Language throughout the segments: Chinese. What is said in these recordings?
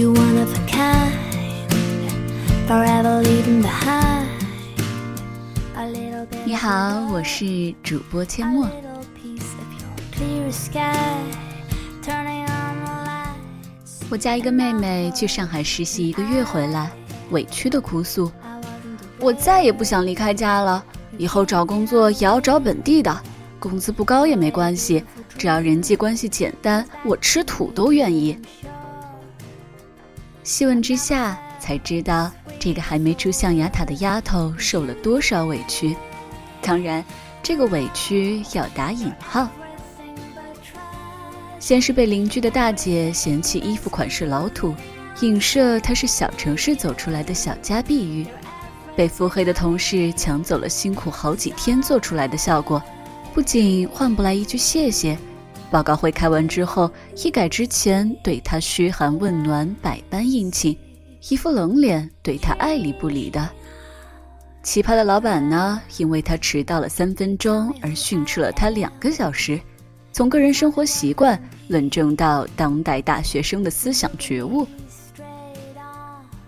you wanna forever leave behind a little bit? 你好，我是主播阡陌。我家一个妹妹去上海实习一个月回来，委屈的哭诉，我再也不想离开家了，以后找工作也要找本地的，工资不高也没关系，只要人际关系简单，我吃土都愿意。细问之下，才知道这个还没出象牙塔的丫头受了多少委屈。当然，这个委屈要打引号。先是被邻居的大姐嫌弃衣服款式老土，影射她是小城市走出来的小家碧玉；被腹黑的同事抢走了辛苦好几天做出来的效果，不仅换不来一句谢谢，报告会开完之后，一改之前对他嘘寒问暖、百般殷勤，一副冷脸对他爱理不理的。奇葩的老板呢，因为他迟到了三分钟而训斥了他两个小时。从个人生活习惯论证到当代大学生的思想觉悟。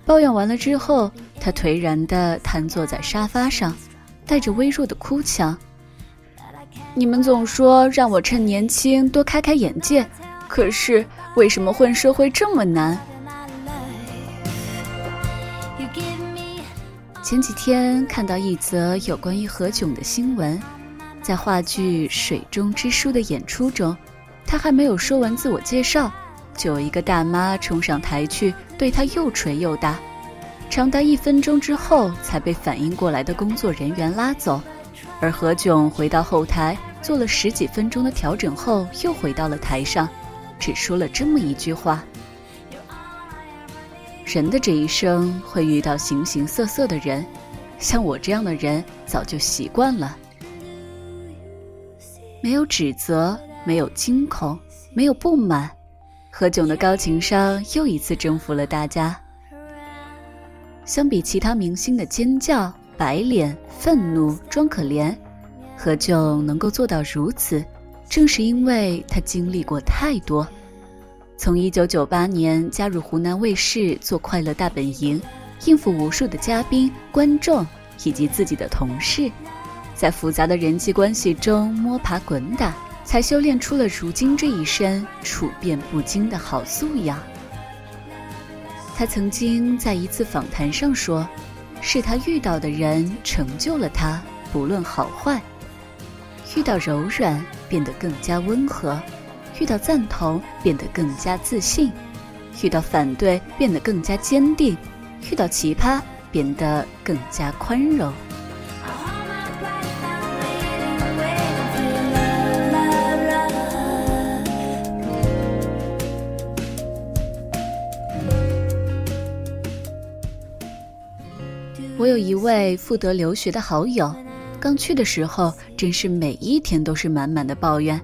抱怨完了之后，他颓然地瘫坐在沙发上，带着微弱的哭腔：“你们总说让我趁年轻多开开眼界，可是为什么混社会这么难？”前几天看到一则有关于何炅的新闻，在话剧《水中之书》的演出中，他还没有说完自我介绍，就有一个大妈冲上台去对他又捶又打，长达一分钟之后才被反应过来的工作人员拉走，而何炅回到后台做了十几分钟的调整后，又回到了台上，只说了这么一句话。人的这一生会遇到形形色色的人，像我这样的人早就习惯了。没有指责，没有惊恐，没有不满，何炅的高情商又一次征服了大家。相比其他明星的尖叫、白脸、愤怒、装可怜，何炅能够做到如此，正是因为他经历过太多。从1998年加入湖南卫视做《快乐大本营》，应付无数的嘉宾、观众以及自己的同事，在复杂的人际关系中摸爬滚打，才修炼出了如今这一身处变不惊的好素养。他曾经在一次访谈上说：“是他遇到的人成就了他，不论好坏。遇到柔软，变得更加温和。”遇到赞同，变得更加自信；遇到反对，变得更加坚定；遇到奇葩，变得更加宽容。有一位赴德留学的好友，刚去的时候，真是每一天都是满满的抱怨。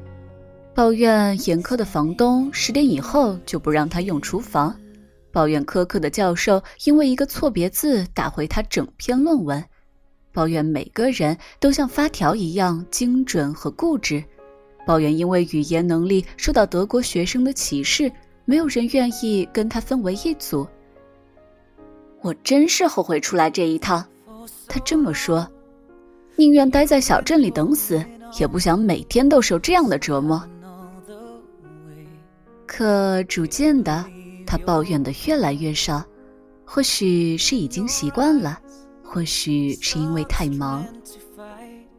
抱怨严苛的房东十点以后就不让他用厨房，抱怨苛刻的教授因为一个错别字打回他整篇论文，抱怨每个人都像发条一样精准和固执，抱怨因为语言能力受到德国学生的歧视，没有人愿意跟他分为一组。我真是后悔出来这一趟，他这么说，宁愿待在小镇里等死，也不想每天都受这样的折磨。可逐渐的，他抱怨的越来越少，或许是已经习惯了，或许是因为太忙。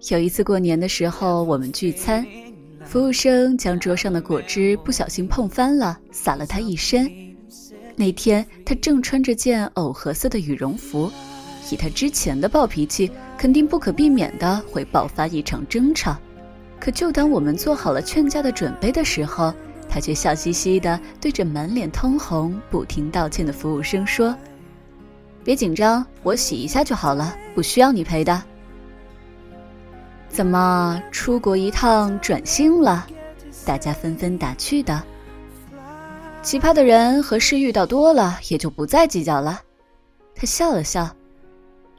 有一次过年的时候，我们聚餐，服务生将桌上的果汁不小心碰翻了，洒了他一身。那天他正穿着件藕荷色的羽绒服，以他之前的暴脾气，肯定不可避免的会爆发一场争吵。可就当我们做好了劝架的准备的时候，他却笑嘻嘻的对着满脸通红、不停道歉的服务生说：“别紧张，我洗一下就好了，不需要你陪的。”怎么出国一趟转性了？大家纷纷打趣的。奇葩的人和事遇到多了，也就不再计较了。他笑了笑，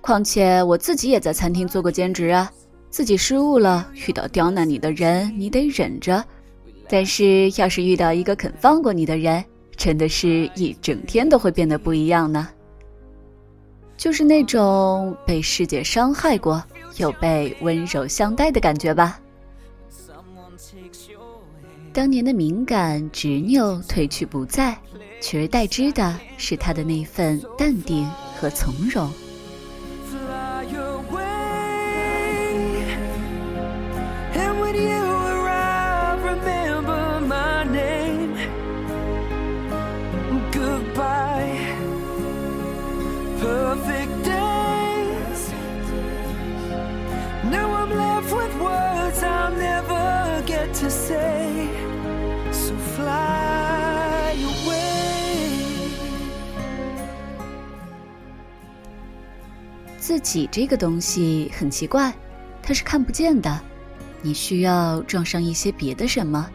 况且我自己也在餐厅做过兼职啊，自己失误了，遇到刁难你的人，你得忍着；但是要是遇到一个肯放过你的人，真的是一整天都会变得不一样呢。就是那种被世界伤害过，又被温柔相待的感觉吧。当年的敏感执拗褪去不再，取而代之的是他的那份淡定和从容。To say. So fly away. 自己这个东西很奇怪，它是看不见的，你需要撞上一些别的什么，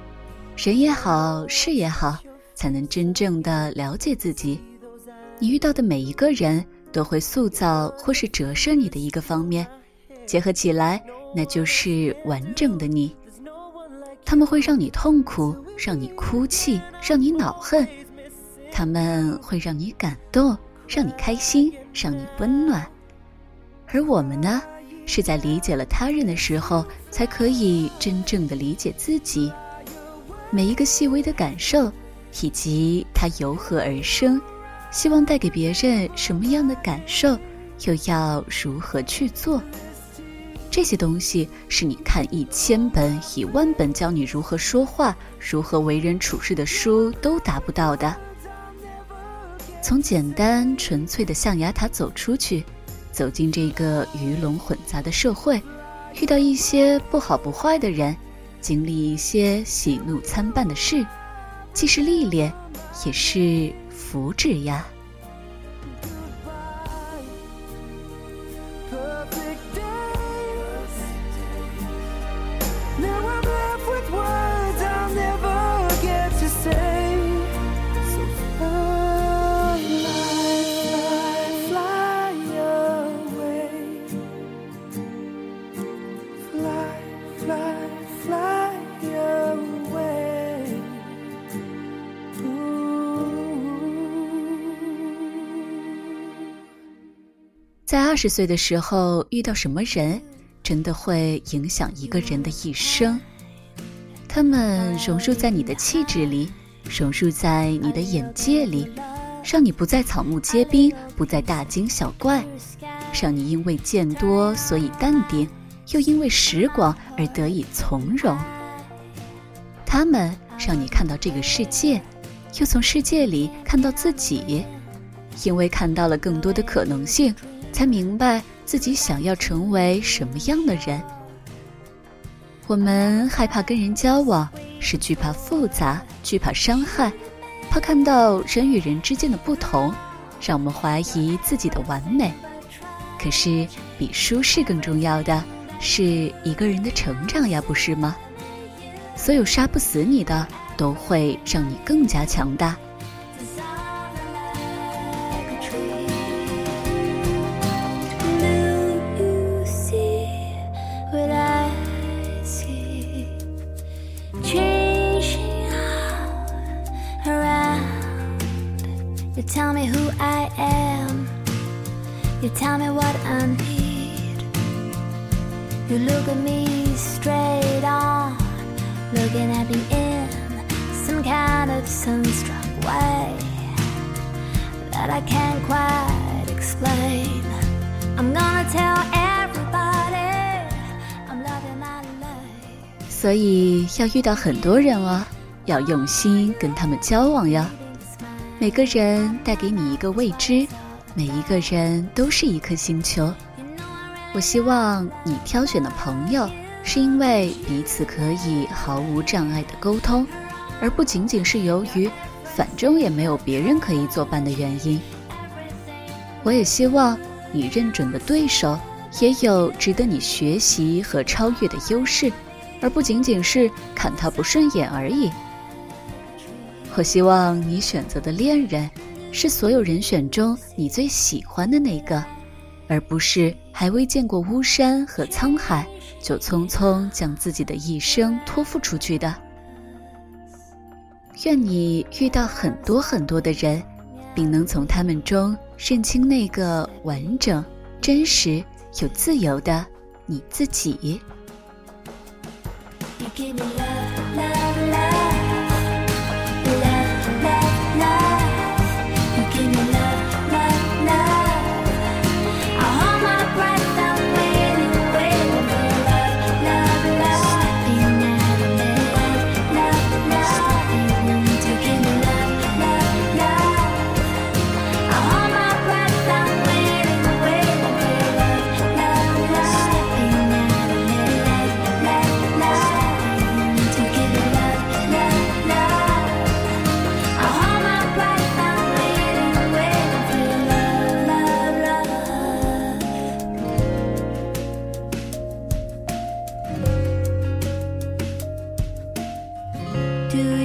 人也好，事也好，才能真正的了解自己。你遇到的每一个人都会塑造或是折射你的一个方面，结合起来，那就是完整的你。他们会让你痛苦，让你哭泣，让你恼恨；他们会让你感动，让你开心，让你温暖。而我们呢，是在理解了他人的时候，才可以真正的理解自己。每一个细微的感受，以及它由何而生，希望带给别人什么样的感受，又要如何去做，这些东西是你看一千本、一万本教你如何说话、如何为人处事的书都达不到的。从简单纯粹的象牙塔走出去。走进这个鱼龙混杂的社会，遇到一些不好不坏的人，经历一些喜怒参半的事，既是历练，也是福祉呀。Fly, fly, away. 在二十岁的时候遇到什么人，真的会影响一个人的一生。他们融入在你的气质里，融入在你的眼界里，让你不再草木皆兵，不再大惊小怪，让你因为见多所以淡定，又因为时光而得以从容。他们让你看到这个世界，又从世界里看到自己，因为看到了更多的可能性，才明白自己想要成为什么样的人。我们害怕跟人交往，是惧怕复杂，惧怕伤害，怕看到人与人之间的不同，让我们怀疑自己的完美。可是，比舒适更重要的是一个人的成长呀，不是吗？所有杀不死你的，都会让你更加强大。Do you see what I see? Changing all around. You tell me who I am. You tell me what I need. You look at me straight on, looking at me in some kind of sunstruck way that I can't quite explain. I'm gonna tell everybody I'm loving my life. 所以要遇到很多人哦，要用心跟他们交往呀。每个人带给你一个未知，每一个人都是一颗星球。我希望你挑选的朋友，是因为彼此可以毫无障碍的沟通，而不仅仅是由于反正也没有别人可以作伴的原因。我也希望你认准的对手，也有值得你学习和超越的优势，而不仅仅是看他不顺眼而已。我希望你选择的恋人，是所有人选中你最喜欢的那个，而不是还未见过巫山和沧海，就匆匆将自己的一生托付出去的。愿你遇到很多很多的人，并能从他们中认清那个完整、真实、有自由的你自己。You give me love, Do